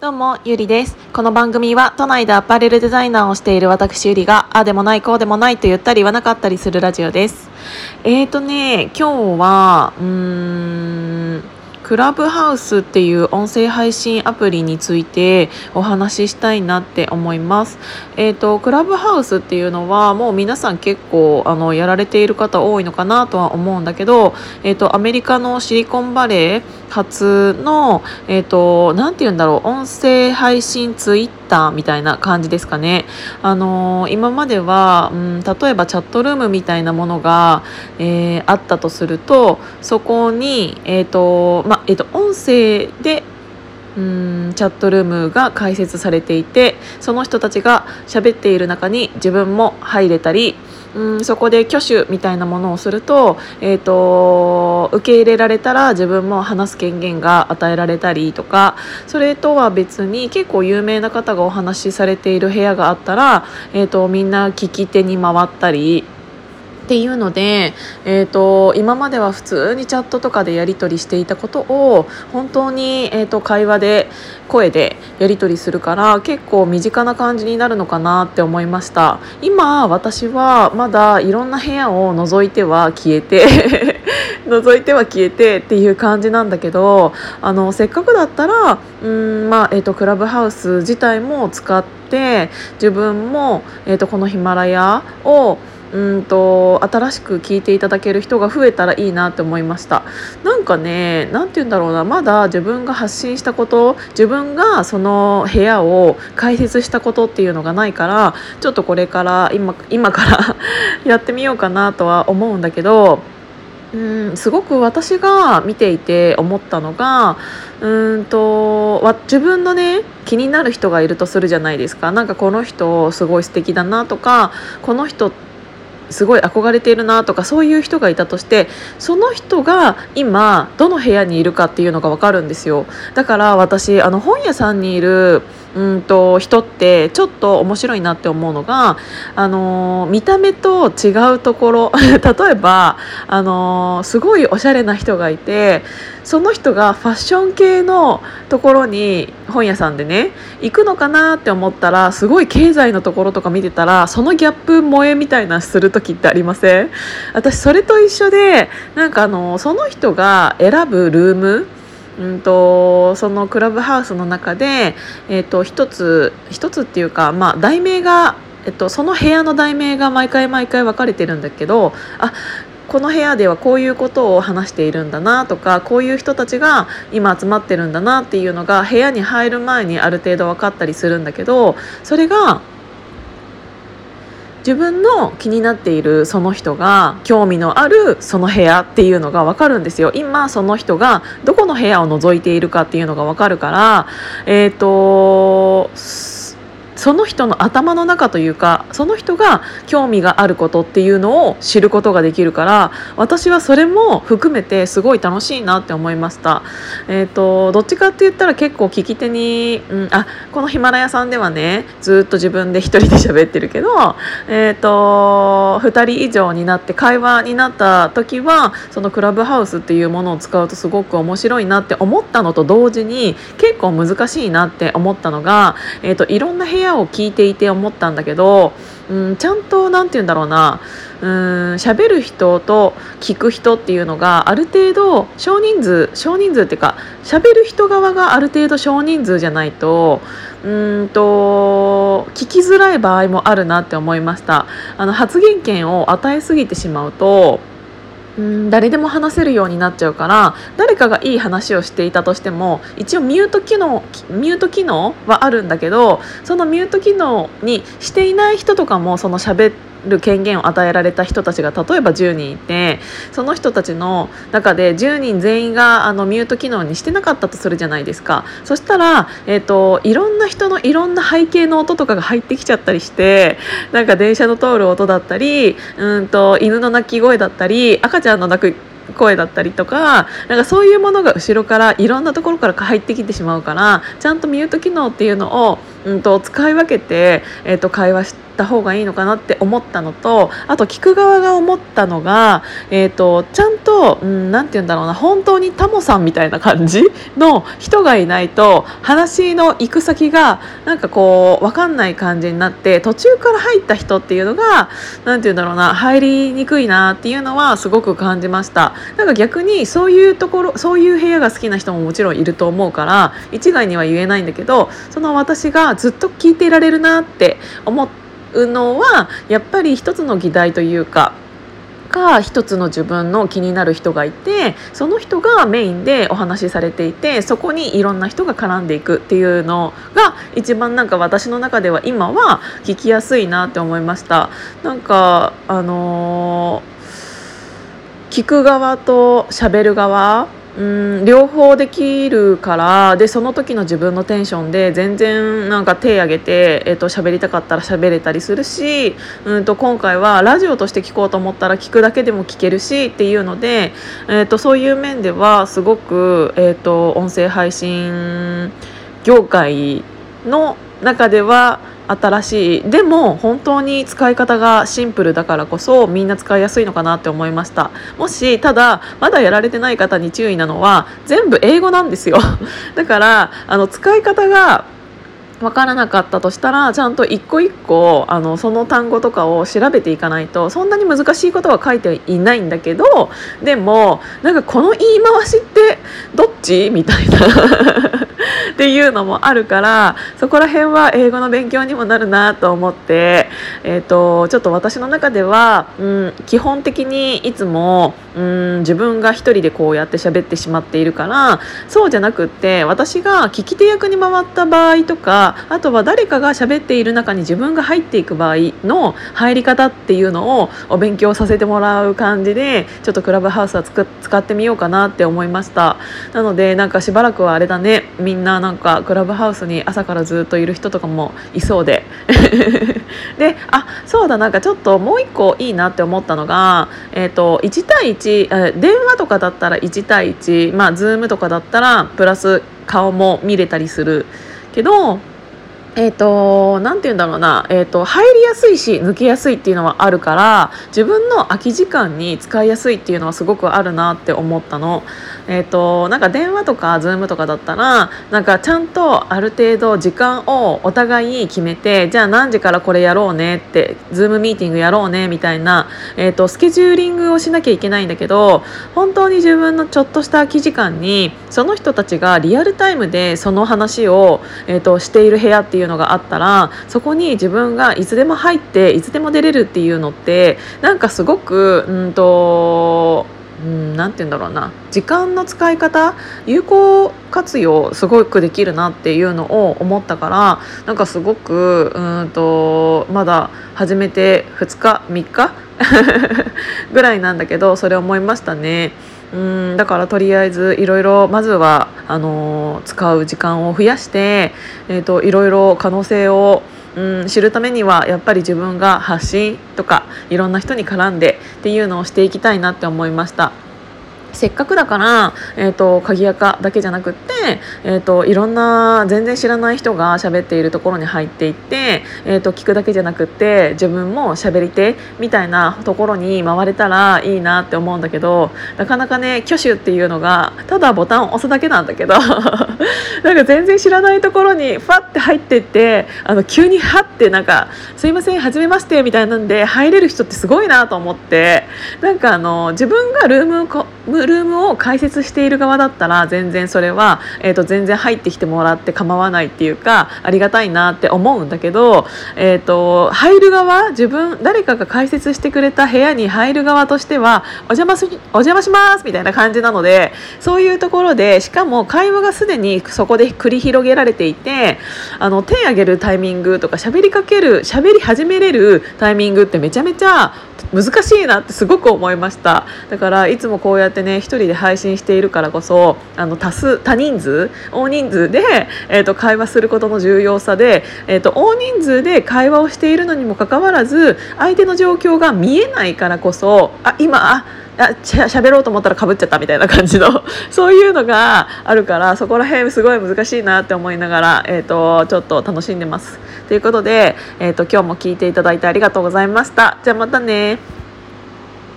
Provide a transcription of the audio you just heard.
どうも、ゆりです。この番組は都内でアパレルデザイナーをしている私ゆりが、ああでもないこうでもないと言ったり言わなかったりするラジオです。えーとね、今日は、うーん、クラブハウスっていう音声配信アプリについてお話ししたいなって思います。えっ、ー、とクラブハウスっていうのはもう皆さん結構あのやられている方多いのかなとは思うんだけど、えっ、ー、とアメリカのシリコンバレー発のえっ、ー、となんて言うんだろう音声配信ツイッターみたいな感じですかね。あの今までは、うん、例えばチャットルームみたいなものが、えあったとするとそこにえっ、とまえっと、音声でうんチャットルームが開設されていてその人たちが喋っている中に自分も入れたりうんそこで挙手みたいなものをすると,、えーと、受け入れられたら自分も話す権限が与えられたりとかそれとは別に結構有名な方がお話しされている部屋があったら、えーとみんな聞き手に回ったり。っていうので、えーと、今までは普通にチャットとかでやり取りしていたことを本当に、えーと、会話で声でやり取りするから結構身近な感じになるのかなって思いました。今私はまだいろんな部屋を除いては消えて 覗いては消えてっていう感じなんだけどあのせっかくだったらうん、まあえーと、クラブハウス自体も使って自分も、えーとこのヒマラヤをうんと新しく聞いていただける人が増えたらいいなって思いました。なんかね何て言うんだろうな。まだ自分が発信したこと自分がその部屋を開設したことっていうのがないからちょっとこれから今今から やってみようかなとは思うんだけどうんすごく私が見ていて思ったのがうんと自分のね気になる人がいるとするじゃないですか。なんかこの人すごい素敵だなとかこの人ってすごい憧れているなとかそういう人がいたとしてその人が今どの部屋にいるかっていうのが分かるんですよ。だから私あの本屋さんにいるうんと人ってちょっと面白いなって思うのが、あの見た目と違うところ。例えば、あのすごいおしゃれな人がいてその人がファッション系のところに本屋さんでね行くのかなって思ったらすごい経済のところとか見てたらそのギャップ萌えみたいなする時ってありません？私それと一緒でなんかあのその人が選ぶルームうんと、そのクラブハウスの中で、えーと、一つ一つっていうか、まあ、題名が、えっと、その部屋の題名が毎回毎回分かれてるんだけどあこの部屋ではこういうことを話しているんだなとかこういう人たちが今集まってるんだなっていうのが部屋に入る前にある程度分かったりするんだけどそれが自分の気になっているその人が興味のあるその部屋っていうのが分かるんですよ。今その人がどこの部屋を覗いているかっていうのが分かるからえっ、ー、とその人の頭の中というかその人が興味があることっていうのを知ることができるから私はそれも含めてすごい楽しいなって思いました。えーと、どっちかって言ったら結構聞き手に、うん、あこのヒマラヤさんではねずっと自分で1人で喋ってるけど、えーと、2人以上になって会話になった時はそのクラブハウスっていうものを使うとすごく面白いなって思ったのと同時に結構難しいなって思ったのが、えーといろんな部屋を聞いていて思ったんだけど、うん、ちゃんと何て言うんだろうな。うん喋る人と聞く人っていうのがある程度少人数少人数っていうか喋る人側がある程度少人数じゃないとうんと聞きづらい場合もあるなって思いました。あの発言権を与えすぎてしまうとうん誰でも話せるようになっちゃうから誰かがいい話をしていたとしても一応ミュート機能ミュート機能はあるんだけどそのミュート機能にしていない人とかもその喋ってる権限を与えられた人たちが例えば10人いてその人たちの中で10人全員があのミュート機能にしてなかったとするじゃないですか。そしたら、えーと、いろんな人のいろんな背景の音とかが入ってきちゃったりしてなんか電車の通る音だったりうんと犬の鳴き声だったり赤ちゃんの泣く声だったりとかなんかそういうものが後ろからいろんなところから入ってきてしまうからちゃんとミュート機能っていうのを、うんと、使い分けて、えーと、会話した方がいいのかなって思ったのとあと聞く側が思ったのが、えーと、ちゃんと何、うん、て言うんだろうな本当にタモさんみたいな感じ の人がいないと話の行く先がなんかこう分かんない感じになって途中から入った人っていうのが何て言うんだろうな入りにくいなっていうのはすごく感じました。なんか逆にそういうところそういう部屋が好きな人ももちろんいると思うから一概には言えないんだけどその私がずっと聞いていられるなって思うのはやっぱり一つの議題というかか一つの自分の気になる人がいてその人がメインでお話しされていてそこにいろんな人が絡んでいくっていうのが一番なんか私の中では今は聞きやすいなって思いました。なんかあのー、聞く側と喋る側うん両方できるからでその時の自分のテンションで全然なんか手挙げて、えー、と喋りたかったら喋れたりするしうんと今回はラジオとして聞こうと思ったら聞くだけでも聞けるしっていうので、えー、とそういう面ではすごく、えー、と音声配信業界の中では新しい。でも本当に使い方がシンプルだからこそみんな使いやすいのかなって思いました。もしただまだやられてない方に注意なのは全部英語なんですよ。だからあの使い方が分からなかったとしたらちゃんと一個一個あのその単語とかを調べていかないとそんなに難しいことは書いていないんだけどでもなんかこの言い回しってどっち？みたいな。いうのもあるからそこら辺は英語の勉強にもなるなと思って、えーと、ちょっと私の中では、うん、基本的にいつも、うん、自分が一人でこうやって喋ってしまっているからそうじゃなくって私が聞き手役に回った場合とかあとは誰かが喋っている中に自分が入っていく場合の入り方っていうのをお勉強させてもらう感じでちょっとクラブハウスは使ってみようかなって思いました。なのでなんかしばらくはあれだね。みんななんかクラブハウスに朝からずっといる人とかもいそうでであそうだなんかちょっともう一個いいなって思ったのが、えーと、1対1電話とかだったら1対1まあズームとかだったらプラス顔も見れたりするけどえっ、ー、と、なんて言うんだろうな、えっ、ー、と、入りやすいし、抜けやすいっていうのはあるから、自分の空き時間に使いやすいっていうのはすごくあるなって思ったの。えっ、ー、と、なんか電話とか、 Zoomとかだったら、なんかちゃんとある程度時間をお互いに決めて、じゃあ何時からこれやろうねって、 Zoomミーティングやろうねみたいな、えっ、と、スケジューリングをしなきゃいけないんだけど、本当に自分のちょっとした空き時間に、その人たちがリアルタイムでその話を、えっ、と、している部屋っていうのがあったらそこに自分がいつでも入っていつでも出れるっていうのってなんかすごくうんとうん、なんて言うんだろうな時間の使い方有効活用すごくできるなっていうのを思ったからなんかすごくうんとまだ始めて2日3日 ぐらいなんだけどそれ思いましたね。うんだからとりあえずいろいろまずはあのー、使う時間を増やして、えーと、いろいろ可能性をうん知るためにはやっぱり自分が発信とかいろんな人に絡んでっていうのをしていきたいなって思いました。せっかくだから、えーと、鍵垢だけじゃなくって、えーと、いろんな全然知らない人が喋っているところに入っていって、えーと、聞くだけじゃなくって自分も喋り手みたいなところに回れたらいいなって思うんだけどなかなかね挙手っていうのがただボタンを押すだけなんだけど なんか全然知らないところにファッて入っていってあの急にハッてなんか「すいませんはじめまして」みたいなんで入れる人ってすごいなと思ってなんかあの自分がルームルームを開設している側だったら全然それは、えーと、全然入ってきてもらって構わないっていうかありがたいなって思うんだけど、えーと、入る側自分誰かが開設してくれた部屋に入る側としてはお邪魔すお邪魔しますみたいな感じなのでそういうところでしかも会話がすでにそこで繰り広げられていてあの手挙げるタイミングとか喋りかける喋り始めれるタイミングってめちゃめちゃ難しいなってすごく思いました。だからいつもこうやってね一人で配信しているからこそあの多数多人数大人数で、えーと、会話することの重要さで、えーと、大人数で会話をしているのにもかかわらず相手の状況が見えないからこそあ今ああしゃべろうと思ったらかぶっちゃったみたいな感じの。そういうのがあるからそこら辺すごい難しいなって思いながら、えーと、ちょっと楽しんでます。ということで、えーと今日も聞いていただいてありがとうございました。じゃあまたね。